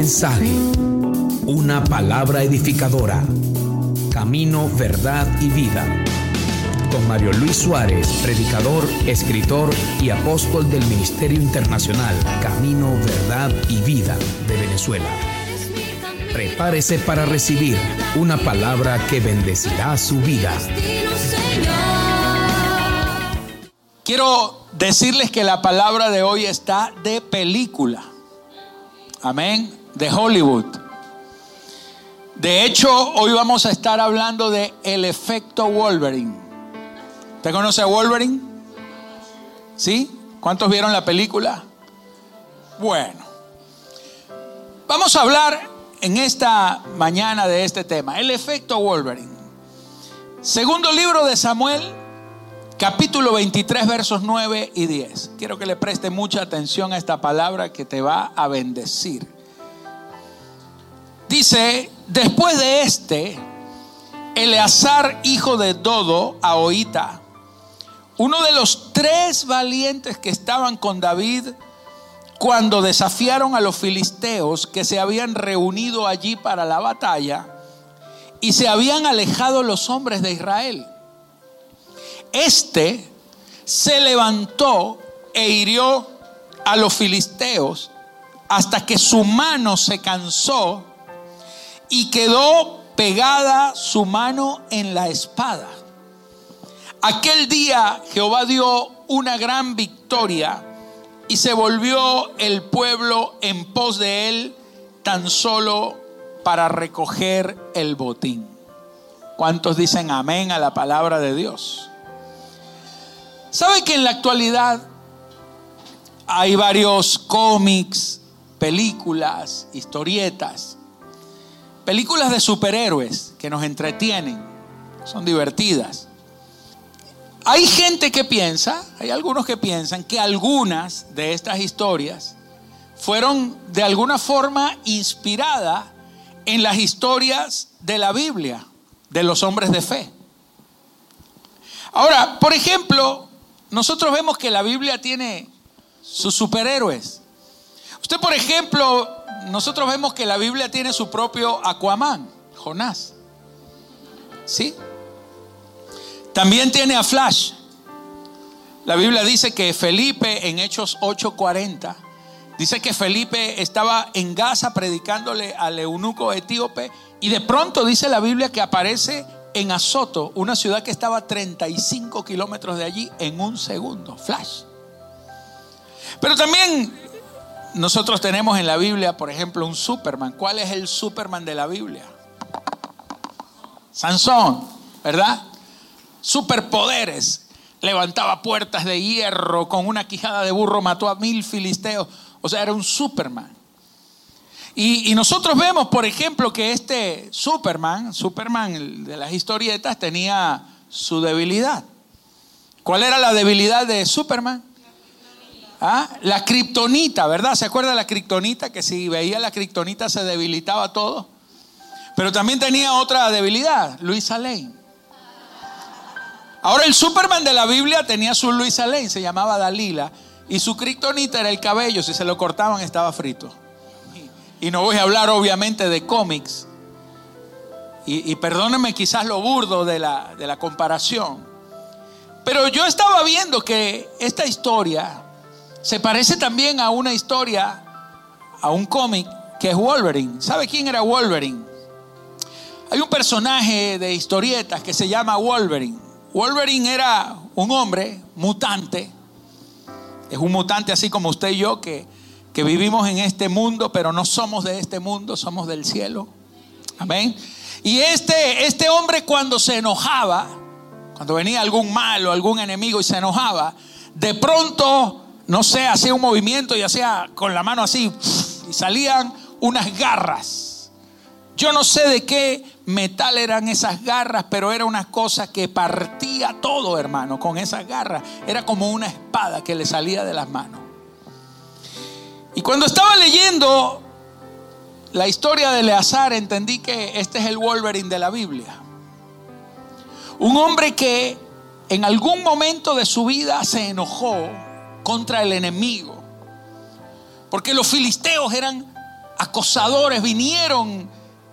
mensaje, una palabra edificadora. Camino, verdad y vida. Con Mario Luis Suárez, predicador, escritor y apóstol del Ministerio Internacional Camino, Verdad y Vida de Venezuela. Prepárese para recibir una palabra que bendecirá su vida. Quiero decirles que la palabra de hoy está de película. Amén. De Hollywood. De hecho, hoy vamos a estar hablando de el efecto Wolverine. ¿Te conoce a Wolverine? ¿Sí? ¿Cuántos vieron la película? Bueno. Vamos a hablar en esta mañana de este tema, el efecto Wolverine. Segundo libro de Samuel, capítulo 23, versos 9 y 10. Quiero que le preste mucha atención a esta palabra que te va a bendecir. Dice, después de este, Eleazar, hijo de Dodo, Ahoita, uno de los tres valientes que estaban con David cuando desafiaron a los filisteos que se habían reunido allí para la batalla y se habían alejado los hombres de Israel. Este se levantó e hirió a los filisteos hasta que su mano se cansó y quedó pegada su mano en la espada. Aquel día Jehová dio una gran victoria y se volvió el pueblo en pos de él tan solo para recoger el botín. ¿Cuántos dicen amén a la palabra de Dios? ¿Sabe que en la actualidad hay varios cómics, películas, historietas, películas de superhéroes que nos entretienen, son divertidas? Hay gente que piensa, hay algunos que piensan que algunas de estas historias fueron de alguna forma inspiradas en las historias de la Biblia, de los hombres de fe. Ahora, por ejemplo, nosotros vemos que la Biblia tiene sus superhéroes. Usted, por ejemplo, nosotros vemos que la Biblia tiene su propio Aquaman, Jonás. ¿Sí? También tiene a Flash. La Biblia dice que Felipe en Hechos 8:40 dice que Felipe estaba en Gaza predicándole al eunuco etíope y de pronto dice la Biblia que aparece en Azoto, una ciudad que estaba a 35 kilómetros de allí, en un segundo, flash. Pero también nosotros tenemos en la Biblia, por ejemplo, un Superman. ¿Cuál es el Superman de la Biblia? Sansón, ¿verdad? Superpoderes. Levantaba puertas de hierro, con una quijada de burro mató a mil filisteos. O sea, era un Superman. Y, nosotros vemos, por ejemplo, que este Superman, Superman de las historietas, tenía su debilidad. ¿Cuál era la debilidad de Superman? ¿Ah? La kriptonita, ¿verdad? ¿Se acuerda de la kriptonita? Que si veía la kriptonita se debilitaba todo. Pero también tenía otra debilidad, Luisa Lane. Ahora el Superman de la Biblia tenía su Luisa Lane, se llamaba Dalila, y su kriptonita era el cabello, si se lo cortaban estaba frito. Y no voy a hablar obviamente de cómics. Y, perdónenme quizás lo burdo de la comparación. Pero yo estaba viendo que esta historia se parece también a una historia, a un cómic que es Wolverine. ¿Sabe quién era Wolverine? Hay un personaje de historietas que se llama Wolverine. Wolverine era un hombre mutante. Es un mutante así como usted y yo que que vivimos en este mundo, pero no somos de este mundo, somos del cielo. Amén. Y este, este hombre cuando se enojaba, cuando venía algún malo, algún enemigo y se enojaba, de pronto, no sé, hacía un movimiento y hacía con la mano así, y salían unas garras. Yo no sé de qué metal eran esas garras, pero era una cosa que partía todo, hermano, con esas garras. Era como una espada que le salía de las manos. Y cuando estaba leyendo la historia de Eleazar, entendí que este es el Wolverine de la Biblia. Un hombre que en algún momento de su vida se enojó contra el enemigo. Porque los filisteos eran acosadores, vinieron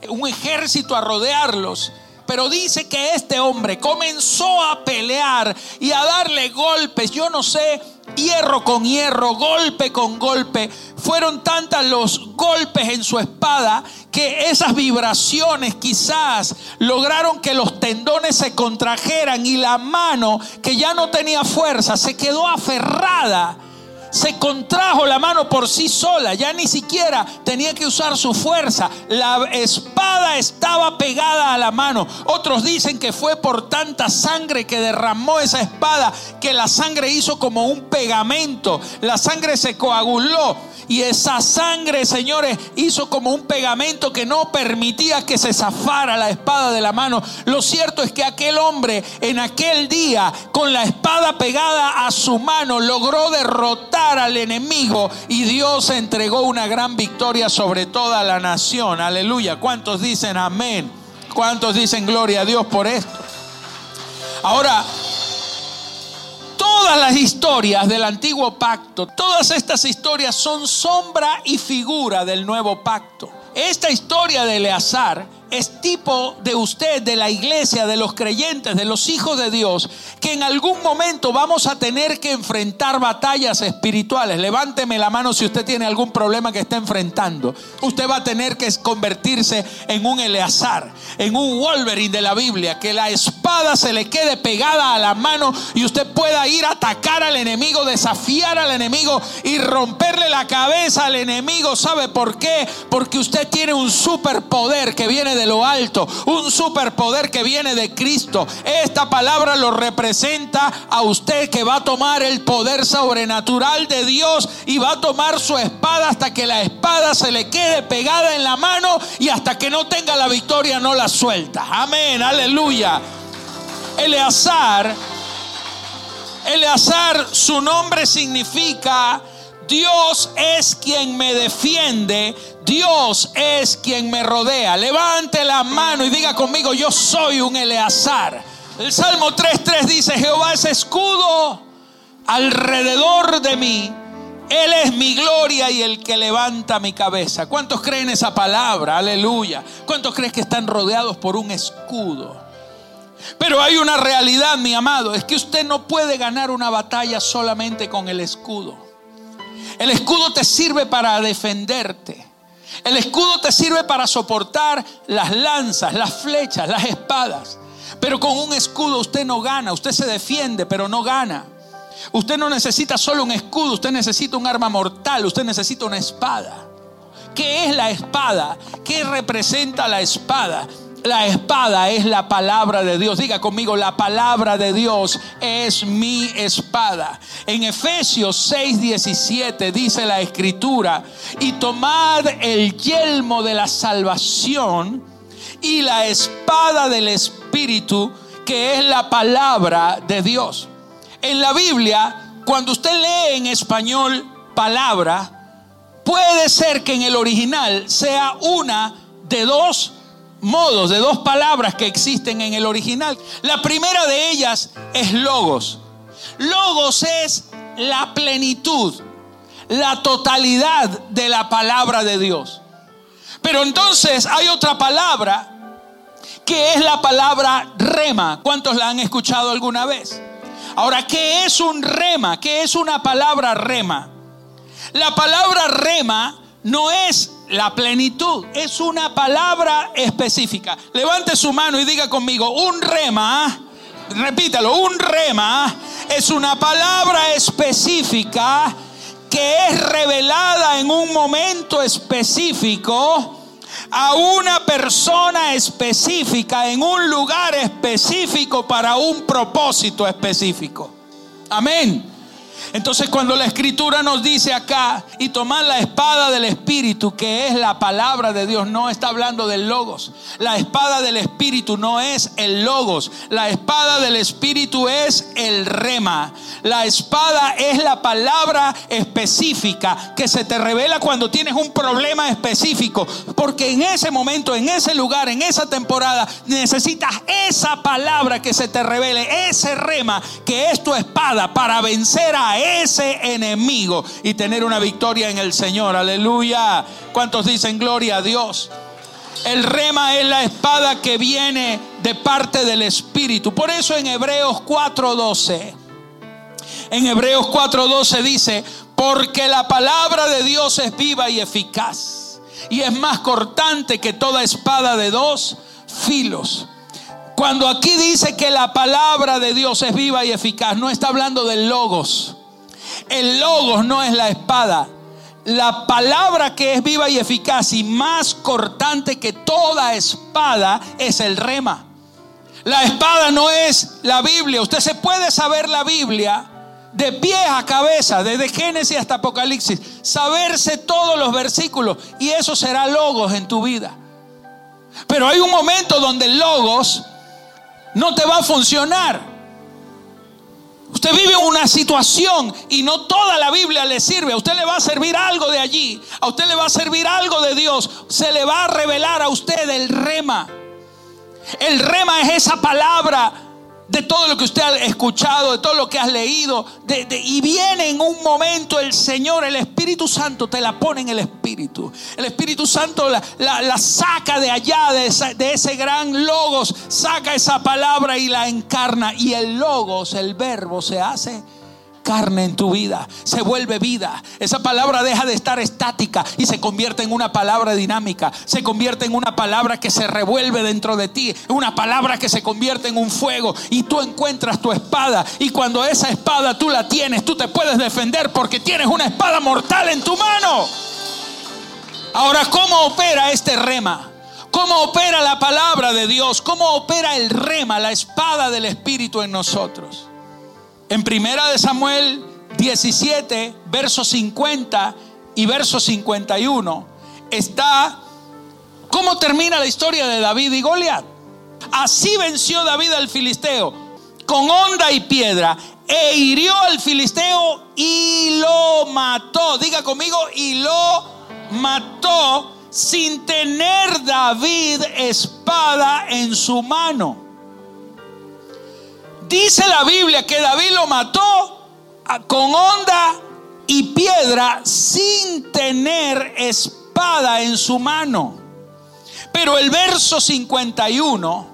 un ejército a rodearlos. Pero dice que este hombre comenzó a pelear y a darle golpes. Yo no sé, hierro con hierro, golpe con golpe. Fueron tantas los golpes en su espada que esas vibraciones quizás lograron que los tendones se contrajeran y la mano que ya no tenía fuerza se quedó aferrada se contrajo la mano por sí sola, ya ni siquiera tenía que usar su fuerza. La espada estaba pegada a la mano. Otros dicen que fue por tanta sangre que derramó esa espada que la sangre hizo como un pegamento. La sangre se coaguló y esa sangre, señores, hizo como un pegamento que no permitía que se zafara la espada de la mano. Lo cierto es que aquel hombre en aquel día, con la espada pegada a su mano, logró derrotar al enemigo y Dios entregó una gran victoria sobre toda la nación. Aleluya. ¿Cuántos dicen amén? ¿Cuántos dicen gloria a Dios por esto? Ahora, Todas las historias del antiguo pacto, todas estas historias son sombra y figura del nuevo pacto. Esta historia de Eleazar es tipo de usted, de la iglesia, de los creyentes, de los hijos de Dios, que en algún momento vamos a tener que enfrentar batallas espirituales. Levánteme la mano si usted tiene algún problema que está enfrentando. Usted va a tener que convertirse en un Eleazar, en un Wolverine de la Biblia, que la espada se le quede pegada a la mano y usted pueda ir a atacar al enemigo, desafiar al enemigo y romperle la cabeza al enemigo. ¿Sabe por qué? Porque usted tiene un superpoder que viene de lo alto, un superpoder que viene de Cristo. Esta palabra lo representa a usted que va a tomar el poder sobrenatural de Dios y va a tomar su espada hasta que la espada se le quede pegada en la mano y hasta que no tenga la victoria no la suelta. Amén, aleluya. Eleazar, Eleazar, su nombre significa Dios es quien me defiende, Dios es quien me rodea. Levante la mano y diga conmigo, yo soy un Eleazar. El Salmo 3.3 dice, Jehová es escudo alrededor de mí. Él es mi gloria y el que levanta mi cabeza. ¿Cuántos creen esa palabra? Aleluya. ¿Cuántos creen que están rodeados por un escudo? Pero hay una realidad, mi amado, es que usted no puede ganar una batalla solamente con el escudo. El escudo te sirve para defenderte. El escudo te sirve para soportar las lanzas, las flechas, las espadas. Pero con un escudo usted no gana, usted se defiende, pero no gana. Usted no necesita solo un escudo, usted necesita un arma mortal, usted necesita una espada. ¿Qué es la espada? ¿Qué representa la espada? La espada es la palabra de Dios. Diga conmigo, la palabra de Dios es mi espada. En Efesios 6:17 dice la escritura, y tomad el yelmo de la salvación y la espada del Espíritu, que es la palabra de Dios. En la Biblia, cuando usted lee en español palabra, puede ser que en el original sea una de dos modos, de dos palabras que existen en el original. La primera de ellas es logos. Logos es la plenitud, la totalidad de la palabra de Dios. Pero entonces hay otra palabra que es la palabra rema. ¿Cuántos la han escuchado alguna vez? Ahora, ¿qué es un rema? ¿Qué es una palabra rema? La palabra rema no es la plenitud, es una palabra específica. Levante su mano y diga conmigo, un rema, repítalo, un rema es una palabra específica que es revelada en un momento específico a una persona específica en un lugar específico para un propósito específico. Amén. Entonces cuando la escritura nos dice acá y tomar la espada del Espíritu, que es la palabra de Dios, no está hablando del logos. La espada del Espíritu no es el logos. La espada del Espíritu es el rema. La espada es la palabra específica que se te revela cuando tienes un problema específico. Porque en ese momento, en ese lugar, en esa temporada, necesitas esa palabra que se te revele, ese rema que es tu espada para vencer a ese enemigo y tener una victoria en el Señor. Aleluya. ¿Cuántos dicen gloria a Dios? El rema es la espada que viene de parte del Espíritu. Por eso en Hebreos 4:12, en Hebreos 4:12 dice, porque la palabra de Dios es viva y eficaz y es más cortante que toda espada de dos filos. Cuando aquí dice que la palabra de Dios es viva y eficaz, no está hablando del logos. El logos no es la espada. La palabra que es viva y eficaz y más cortante que toda espada es el rema. La espada no es la Biblia. Usted se puede saber la Biblia de pie a cabeza, desde Génesis hasta Apocalipsis, saberse todos los versículos y eso será logos en tu vida. Pero hay un momento donde el logos no te va a funcionar. Vive una situación y no toda la Biblia le sirve. A usted le va a servir algo de allí. A usted le va a servir algo de Dios. Se le va a revelar a usted el rema. El rema es esa palabra de todo lo que usted ha escuchado, de todo lo que has leído. y viene en un momento el Señor, el Espíritu Santo, te la pone en el Espíritu. El Espíritu Santo la, saca de allá, de, de, ese gran logos, saca esa palabra y la encarna. Y el logos, el verbo, se hace carne en tu vida, se vuelve vida. Esa palabra deja de estar estática y se convierte en una palabra dinámica, se convierte en una palabra que se revuelve dentro de ti, una palabra que se convierte en un fuego y tú encuentras tu espada y cuando esa espada tú la tienes, tú te puedes defender porque tienes una espada mortal en tu mano. Ahora, ¿cómo opera este rema? ¿Cómo opera la palabra de Dios? ¿Cómo opera el rema, la espada del Espíritu en nosotros? En primera de Samuel 17, verso 50 y verso 51 está cómo termina la historia de David y Goliat. Así venció David al filisteo con honda y piedra e hirió al filisteo y lo mató. Diga conmigo, y lo mató sin tener David espada en su mano. Dice la Biblia que David lo mató con honda y piedra sin tener espada en su mano. Pero el verso 51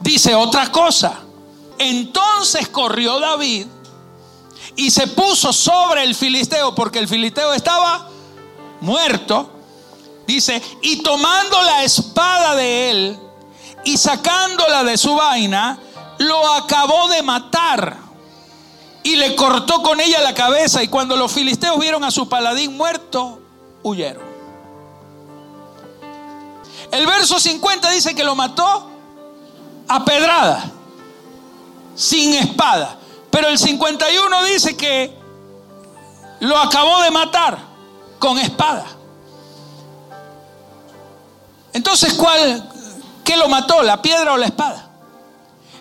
dice otra cosa. Entonces corrió David y se puso sobre el filisteo porque el filisteo estaba muerto. Dice, y tomando la espada de él y sacándola de su vaina, lo acabó de matar y le cortó con ella la cabeza. Y cuando los filisteos vieron a su paladín muerto, huyeron. El verso 50 dice que lo mató a pedrada, sin espada. Pero el 51 dice que lo acabó de matar con espada. Entonces, ¿cuál? ¿Qué lo mató? ¿La piedra o la espada?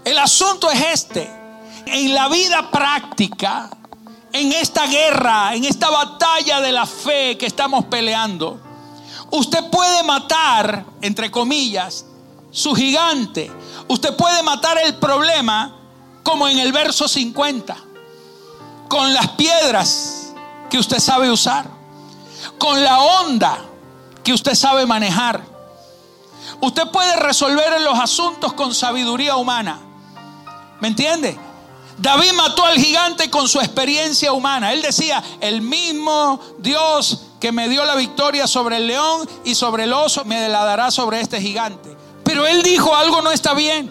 El asunto es este. En la vida práctica, en esta guerra, en esta batalla de la fe que estamos peleando, usted puede matar, entre comillas, su gigante. Usted puede matar el problema como en el verso 50, con las piedras que usted sabe usar, con la onda que usted sabe manejar. Usted puede resolver los asuntos con sabiduría humana. ¿Me entiende? David mató al gigante con su experiencia humana. Él decía, el mismo Dios que me dio la victoria sobre el león y sobre el oso, me la dará sobre este gigante. Pero él dijo, algo no está bien.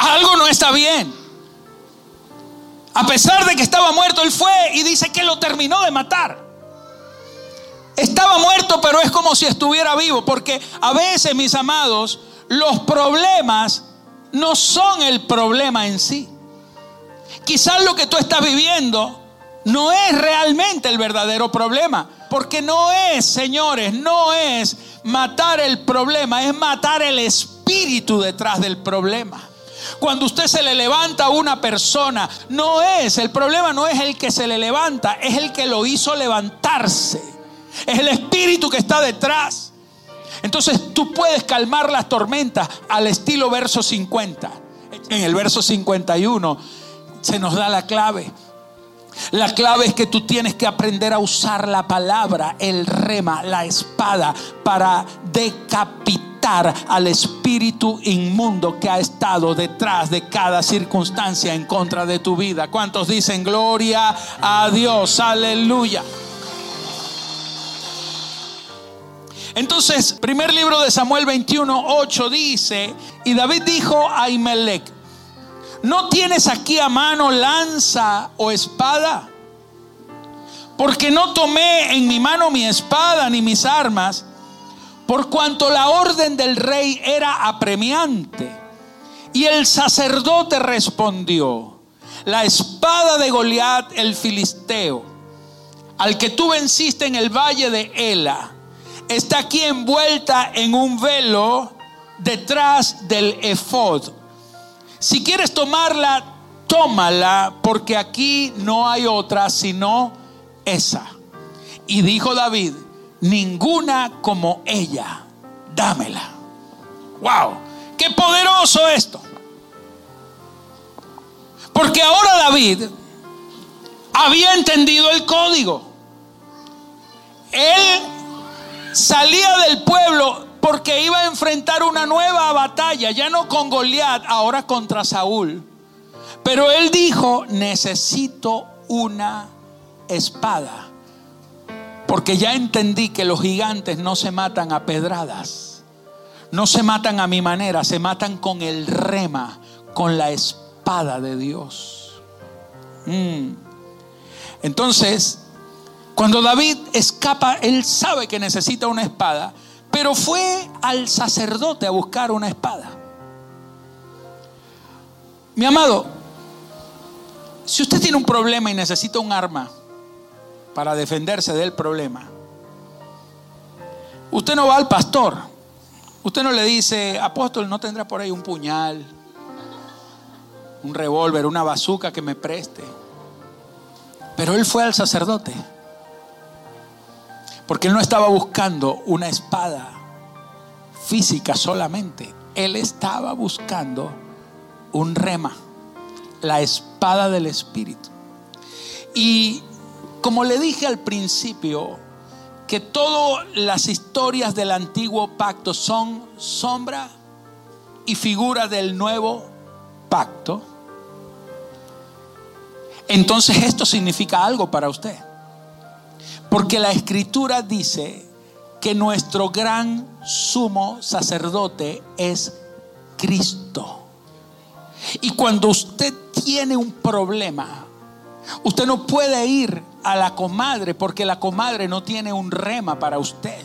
Algo no está bien. A pesar de que estaba muerto, él fue y dice que lo terminó de matar. Estaba muerto, pero es como si estuviera vivo, porque a veces, mis amados, los problemas no son el problema en sí. Quizás lo que tú estás viviendo no es realmente el verdadero problema. Porque no es, señores, no es matar el problema, es matar el espíritu detrás del problema. Cuando usted se le levanta a una persona, no es, el problema no es el que se le levanta, es el que lo hizo levantarse. Es el espíritu que está detrás. Entonces tú puedes calmar las tormentas al estilo verso 50. En el verso 51 se nos da la clave. La clave es que tú tienes que aprender a usar la palabra, el rema, la espada, para decapitar al espíritu inmundo que ha estado detrás de cada circunstancia en contra de tu vida. ¿Cuántos dicen gloria a Dios? Aleluya. Entonces, primer libro de Samuel 21, 8 dice, y David dijo a Imelec, ¿no tienes aquí a mano lanza o espada? Porque no tomé en mi mano mi espada ni mis armas, por cuanto la orden del rey era apremiante. Y el sacerdote respondió, la espada de Goliat el filisteo, al que tú venciste en el valle de Ela, está aquí envuelta en un velo detrás del efod. Si quieres tomarla, tómala, porque aquí no hay otra sino esa. Y dijo David, ninguna como ella, dámela. Wow, qué poderoso esto. Porque ahora David había entendido el código. Él salía del pueblo porque iba a enfrentar una nueva batalla, ya no con Goliat, ahora contra Saúl. Pero él dijo, necesito una espada, porque ya entendí que los gigantes no se matan a pedradas, no se matan a mi manera, se matan con el rema, con la espada de Dios. Mm. Entonces, cuando David escapa, él sabe que necesita una espada, pero fue al sacerdote a buscar una espada. Mi amado, si usted tiene un problema y necesita un arma para defenderse del problema, usted no va al pastor. Usted no le dice, apóstol, ¿no tendrá por ahí un puñal, un revólver, una bazuca que me preste? Pero él fue al sacerdote. Porque él no estaba buscando una espada física solamente. Él estaba buscando un rema, la espada del Espíritu. Y como le dije al principio, que todas las historias del antiguo pacto son sombra y figura del nuevo pacto, entonces esto significa algo para usted. Porque la escritura dice que nuestro gran sumo sacerdote es Cristo. Y cuando usted tiene un problema, usted no puede ir a la comadre porque la comadre no tiene un rema para usted.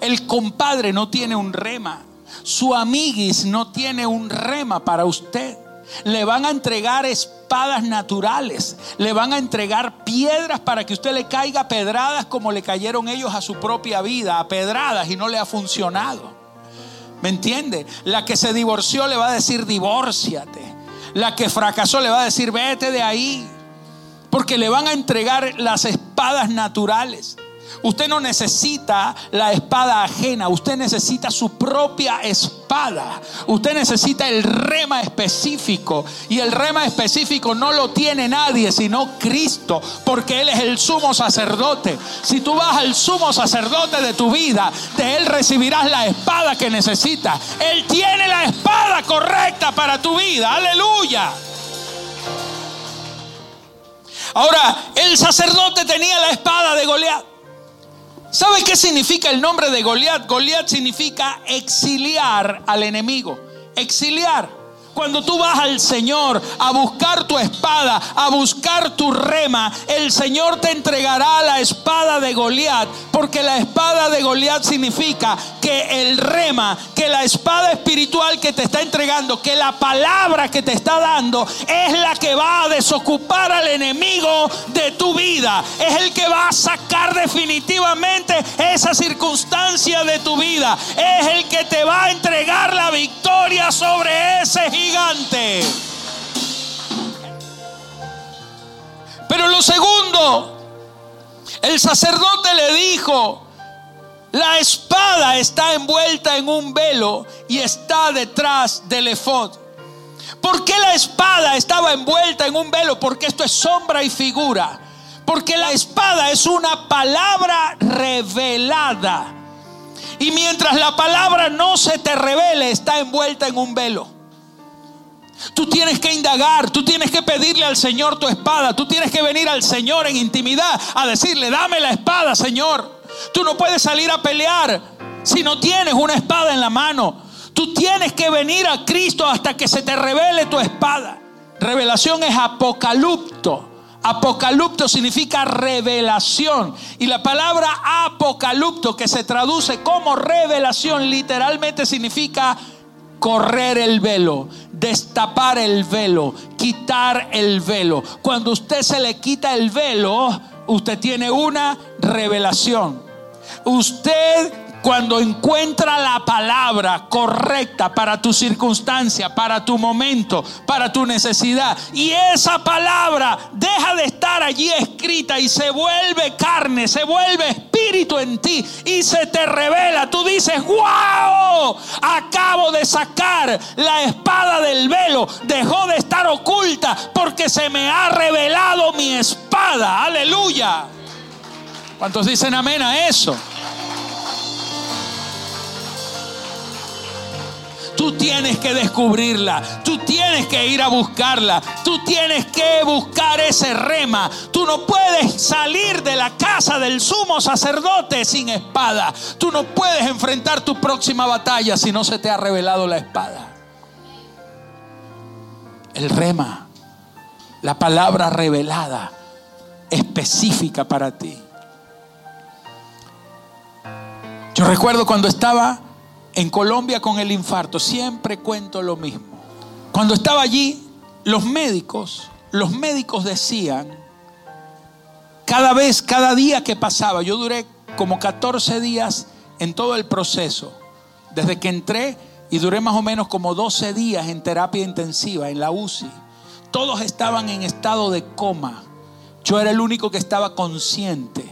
El compadre no tiene un rema. Su amiguis no tiene un rema para usted. Le van a entregar espadas naturales. Le van a entregar piedras para que usted le caiga pedradas como le cayeron ellos a su propia vida, a pedradas y no le ha funcionado. ¿Me entiende? La que se divorció le va a decir divórciate. La que fracasó le va a decir vete de ahí. Porque le van a entregar las espadas naturales. Usted no necesita la espada ajena, usted necesita su propia espada. Usted necesita el rema específico y el rema específico no lo tiene nadie sino Cristo, porque Él es el sumo sacerdote. Si tú vas al sumo sacerdote de tu vida, de Él recibirás la espada que necesitas. Él tiene la espada correcta para tu vida. Aleluya. Ahora, el sacerdote tenía la espada de Goliat. ¿Sabe qué significa el nombre de Goliat? Goliat significa exiliar al enemigo. Exiliar. Cuando tú vas al Señor a buscar tu espada, a buscar tu rema, el Señor te entregará la espada de Goliat, porque la espada de Goliat significa que el rema, que la espada espiritual que te está entregando, que la palabra que te está dando es la que va a desocupar al enemigo de tu vida, es el que va a sacar definitivamente esa circunstancia de tu vida, es el que te va a entregar la victoria sobre ese gigante Pero lo segundo, el sacerdote le dijo, la espada está envuelta en un velo y está detrás del efod. ¿Por qué la espada estaba envuelta en un velo? Porque esto es sombra y figura. Porque la espada es una palabra revelada. Y mientras la palabra no se te revele, está envuelta en un velo. Tú tienes que indagar, tú tienes que pedirle al Señor tu espada, tú tienes que venir al Señor en intimidad a decirle, dame la espada, Señor. Tú no puedes salir a pelear si no tienes una espada en la mano. Tú tienes que venir a Cristo hasta que se te revele tu espada. Revelación es apocalipto. Apocalipto significa revelación. Y la palabra apocalipto, que se traduce como revelación, literalmente significa correr el velo, destapar el velo, quitar el velo. Cuando usted se le quita el velo, usted tiene una revelación. Usted cuando encuentra la palabra correcta para tu circunstancia, para tu momento, para tu necesidad, y esa palabra deja de estar allí escrita y se vuelve carne, se vuelve espíritu en ti y se te revela, tú dices, wow, acabo de sacar la espada del velo, dejó de estar oculta porque se me ha revelado mi espada, aleluya. ¿Cuántos dicen amén a eso? Tú tienes que descubrirla. Tú tienes que ir a buscarla. Tú tienes que buscar ese rema. Tú no puedes salir de la casa del sumo sacerdote sin espada. Tú no puedes enfrentar tu próxima batalla si no se te ha revelado la espada. El rema, la palabra revelada, específica para ti. Yo recuerdo cuando estaba en Colombia con el infarto, siempre cuento lo mismo. Cuando estaba allí, los médicos, los médicos decían, cada vez, cada día que pasaba, yo duré como 14 días en todo el proceso, desde que entré y duré más o menos como 12 días en terapia intensiva, en la UCI. Todos estaban en estado de coma. Yo era el único que estaba consciente.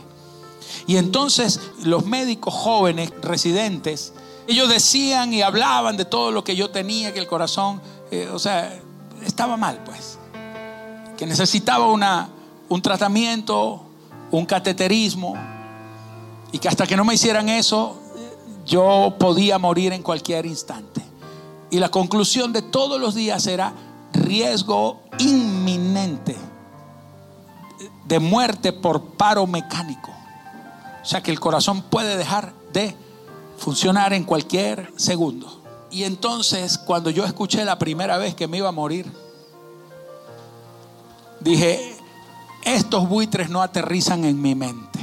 Y entonces los médicos jóvenes, residentes, ellos decían y hablaban de todo lo que yo tenía, que el corazón, eh, o sea, estaba mal, pues. Que necesitaba una, un tratamiento, un cateterismo, y que hasta que no me hicieran eso, yo podía morir en cualquier instante. Y la conclusión de todos los días era riesgo inminente de muerte por paro mecánico. O sea que el corazón puede dejar de funcionar en cualquier segundo. Y entonces, cuando yo escuché la primera vez que me iba a morir, dije, estos buitres no aterrizan en mi mente.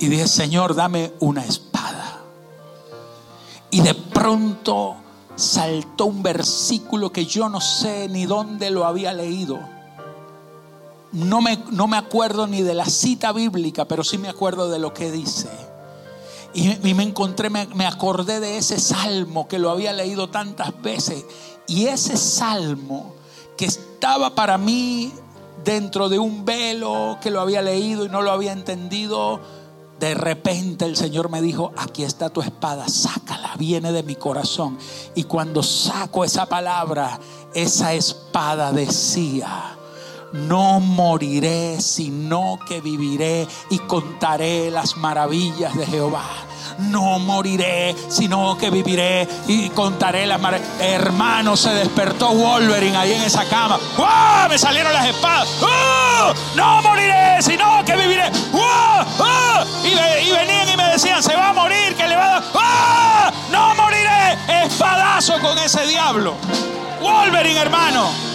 Y dije, Señor, dame una espada. Y de pronto saltó un versículo que yo no sé ni dónde lo había leído. No me, no me acuerdo ni de la cita bíblica, pero sí me acuerdo de lo que dice. Y, me encontré, me, acordé de ese salmo que lo había leído tantas veces. Y ese salmo que estaba para mí dentro de un velo que lo había leído y no lo había entendido, de repente el Señor me dijo, aquí está tu espada, sácala, viene de mi corazón. Y cuando saco esa palabra, esa espada decía, no moriré, sino que viviré y contaré las maravillas de Jehová. No moriré, sino que viviré y contaré las maravillas. Hermano, se despertó Wolverine ahí en esa cama. ¡Wow! Me salieron las espadas. No moriré, sino que viviré. Y, y, venían y me decían, se va a morir, que le va a dar. No moriré. Espadazo con ese diablo. Wolverine, hermano.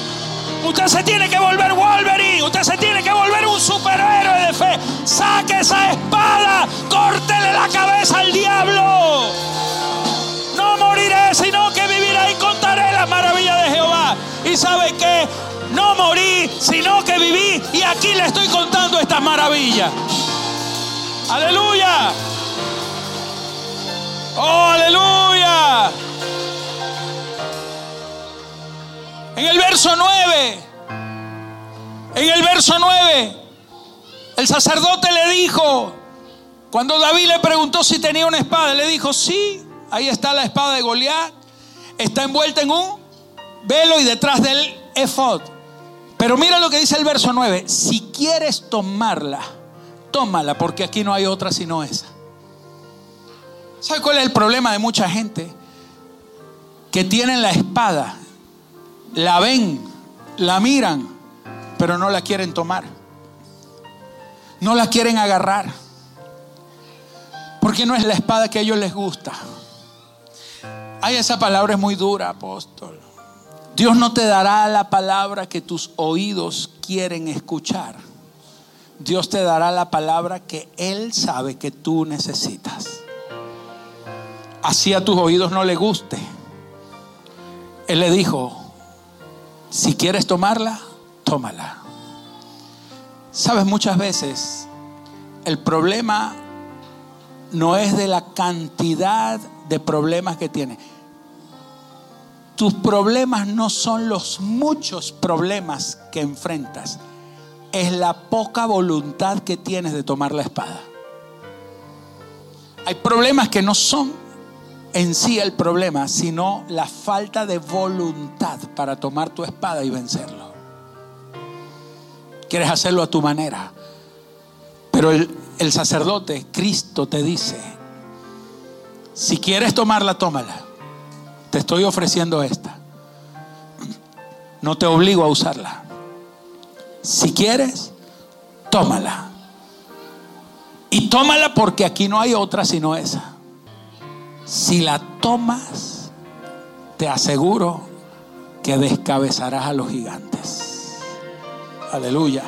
Usted se tiene que volver Wolverine. Usted se tiene que volver un superhéroe de fe. Saque esa espada. Córtele la cabeza al diablo. No moriré, sino que viviré y contaré la maravilla de Jehová. Y sabe que no morí, sino que viví. Y aquí le estoy contando estas maravillas. Aleluya. Oh, verso 9, en el verso 9, el sacerdote le dijo, cuando David le preguntó si tenía una espada, le dijo, sí, ahí está la espada de Goliat, está envuelta en un velo y detrás del efod. Pero mira lo que dice el verso 9. Si quieres tomarla, tómala, porque aquí no hay otra sino esa. ¿Sabe cuál es el problema de mucha gente? Que tienen la espada, la ven, la miran, pero no la quieren tomar. No la quieren agarrar. Porque no es la espada que a ellos les gusta. Ay, esa palabra es muy dura, apóstol. Dios no te dará la palabra que tus oídos quieren escuchar. Dios te dará la palabra que Él sabe que tú necesitas. Así a tus oídos no le guste. Él le dijo, si quieres tomarla, tómala. Sabes, muchas veces el problema no es de la cantidad de problemas que tienes. Tus problemas no son los muchos problemas que enfrentas. Es la poca voluntad que tienes de tomar la espada. Hay problemas que no son en sí el problema, sino la falta de voluntad para tomar tu espada y vencerlo. Quieres hacerlo a tu manera. Pero el, el sacerdote, Cristo, te dice, si quieres tomarla, tómala. Te estoy ofreciendo esta. No te obligo a usarla. Si quieres, tómala. Y tómala porque aquí no hay otra sino esa. Si la tomas, te aseguro que descabezarás a los gigantes. Aleluya.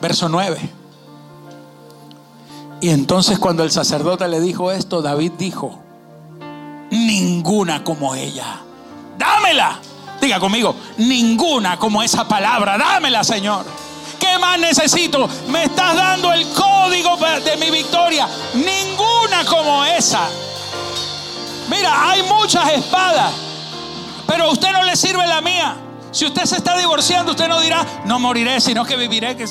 Verso 9. Y entonces cuando el sacerdote le dijo esto, David dijo, ninguna como ella. Dámela. Diga conmigo, ninguna como esa palabra. Dámela, Señor. ¿Qué más necesito? Me estás dando el código de mi victoria. Ninguna como esa. Mira, hay muchas espadas, pero a usted no le sirve la mía. Si usted se está divorciando, usted no dirá, no moriré, sino que viviré. Que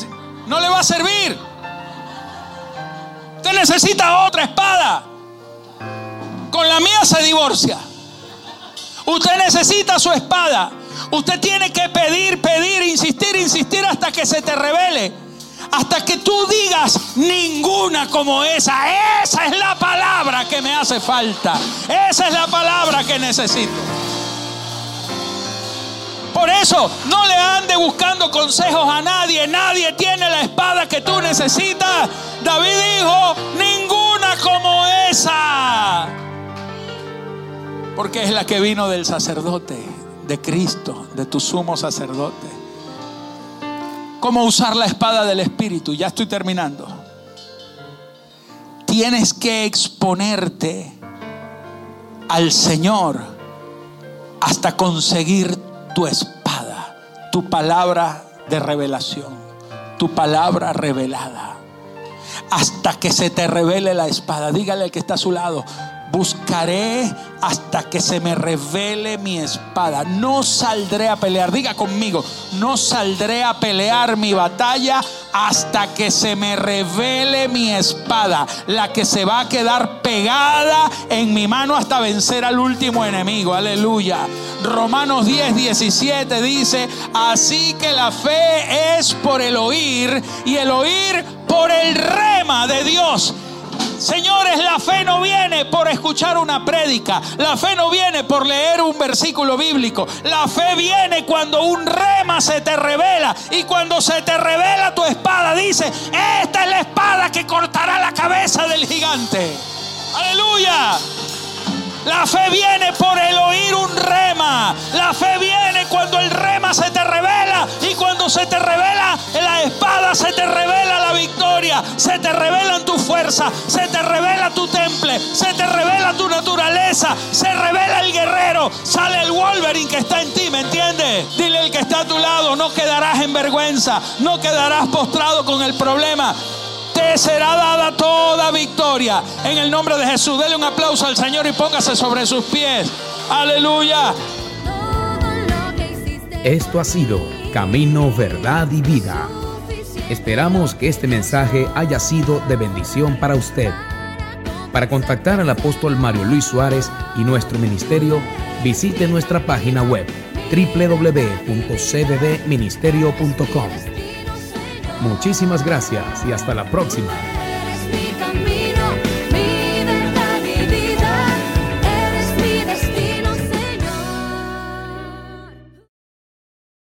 no le va a servir. Usted necesita otra espada. Con la mía se divorcia. Usted necesita su espada. Usted tiene que pedir, pedir, insistir, insistir hasta que se te revele. Hasta que tú digas ninguna como esa. Esa es la palabra que me hace falta. Esa es la palabra que necesito. Por eso no le ande buscando consejos a nadie. Nadie tiene la espada que tú necesitas. David dijo, ninguna como esa porque es la que vino del sacerdote, de Cristo, de tu sumo sacerdote. ¿Cómo usar la espada del Espíritu? Ya estoy terminando. Tienes que exponerte al Señor hasta conseguir tu espada, tu palabra de revelación, tu palabra revelada. Hasta que se te revele la espada. Dígale al que está a su lado, buscaré hasta que se me revele mi espada. No saldré a pelear, diga conmigo, no saldré a pelear mi batalla hasta que se me revele mi espada, la que se va a quedar pegada en mi mano hasta vencer al último enemigo. Aleluya. Romanos 10, 17 dice, así que la fe es por el oír y el oír por el rema de Dios. Señores, la fe no viene por escuchar una prédica. La fe no viene por leer un versículo bíblico. La fe viene cuando un rema se te revela. Y cuando se te revela tu espada, dice, esta es la espada que cortará la cabeza del gigante. Aleluya. La fe viene por el oír un rema. La fe viene cuando el rema se te revela. Y cuando se te revela la espada, se te revela Se te revelan tu fuerza. Se te revela tu temple. Se te revela tu naturaleza. Se revela el guerrero. Sale el Wolverine que está en ti, ¿me entiendes? Dile al que está a tu lado, no quedarás en vergüenza. No quedarás postrado con el problema te será dada toda victoria. En el nombre de Jesús, dele un aplauso al Señor y póngase sobre sus pies. Aleluya. Esto ha sido Camino, Verdad y Vida. Esperamos que este mensaje haya sido de bendición para usted. Para contactar al apóstol Mario Luis Suárez y nuestro ministerio, visite nuestra página web www.cddministerio.com. Muchísimas gracias y hasta la próxima.